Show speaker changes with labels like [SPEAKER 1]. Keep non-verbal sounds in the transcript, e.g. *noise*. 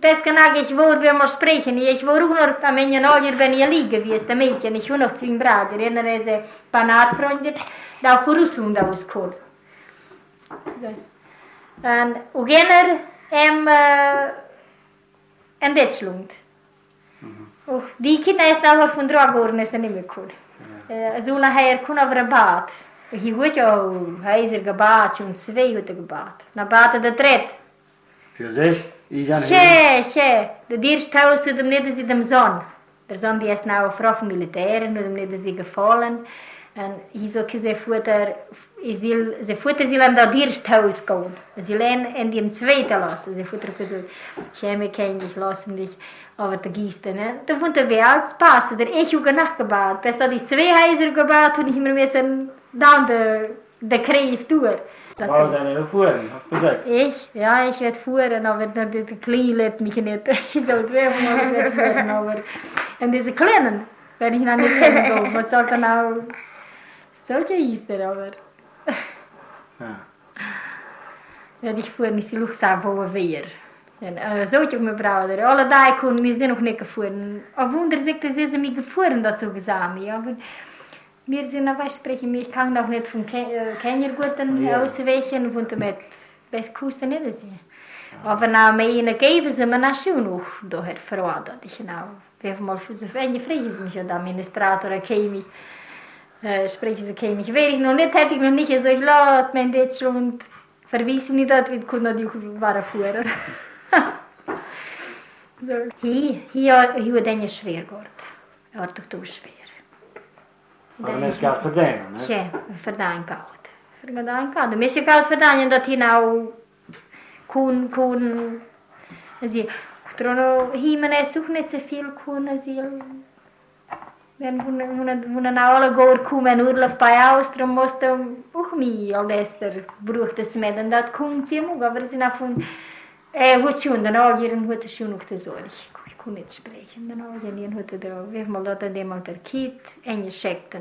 [SPEAKER 1] Das kann ich wohl, wir sprechen. Ich war auch noch am Ende Alter, wenn ich liege, wie es der Mädchen. Ich war noch zwei Brüder. Einer ist ein Banatfreund, da vor Russland ausgekommen. Und, und einer im, äh, in Deutschland. Och die Kinder ist auch von Dragorn ist nicht mehr cool. Ja. So nachher kun over een bad. Hier hoort je, hij is er gebaat, zo'n twee heeft er gebaat. Na bad de tred.
[SPEAKER 2] Für sich? Ich an
[SPEAKER 1] Tje, tje. De eerste huis had hem net in de zon. De zon die is nou vooral van militairen, had hem net in gevallen. En hier zo ze voeter, ze voeter zullen dat eerste huis gaan. Ze leen in die tweede lassen. Ze voeter gezegd, Chemie ken dich, lassen dich. Aber der Gießte, ne? Da wohnt er wie als Pass, der ich auch nachgebaut. Bis da die zwei Häuser gebaut und ich mir müssen dann de, de Kreif durch.
[SPEAKER 2] Das war seine Fuhren, hast du gesagt?
[SPEAKER 1] Ich? Ja, ich werde fuhren, aber der, der Kleine lädt mich nicht. Ich soll dreimal nicht fuhren, aber... Und diese Kleinen, wenn ich noch nicht kennengelernt was soll dann auch... Solche ist er aber...
[SPEAKER 2] Ja. *laughs*
[SPEAKER 1] Ja, ich nicht, ich sage, wo wir. En uh, zo ook mijn broeder. Alle dagen kon wir sind noch nicht gefahren. Auf Wunder sagt, sie sind mich gefahren dazu gesagt. Aber wir sind was sprechen. Ich kann noch nicht von Kennergurten ja. ausweichen und mit das kosten nicht sehen. Aber na meine geben sie mir schon noch daher verraten. Ich genau. Wir haben mal für so eine Frage mich der Administrator käme. Äh, sprechen sie käme. Ich wäre ich noch nicht, hätte ich noch nicht so ich laut, mein Deutsch und verwiesen nicht dort, wie konnte die waren vorher. *laughs* Hier, hier, hier den je schwer wordt. Wordt toch toch schwer.
[SPEAKER 2] Aber Vmes ga Ferdena, ne?
[SPEAKER 1] Še, Ferdanka od. Ferdanka od. Vmes je prav s Ferdanjem, da ti nav kun, kun, zil. Trono Jimenez uhnece fil kun, zil. Men hon har alla går kumen urlaf pa ja ostrom måste uh mi aldester bruhte smeden dat kun tjemu gavrzi na fun e hoćun da na oljiren hoće šunuk uh, te zorih. Kon niet spreken. Dan al jaren wordt er, we hebben dat er iemand er kiet en je schekt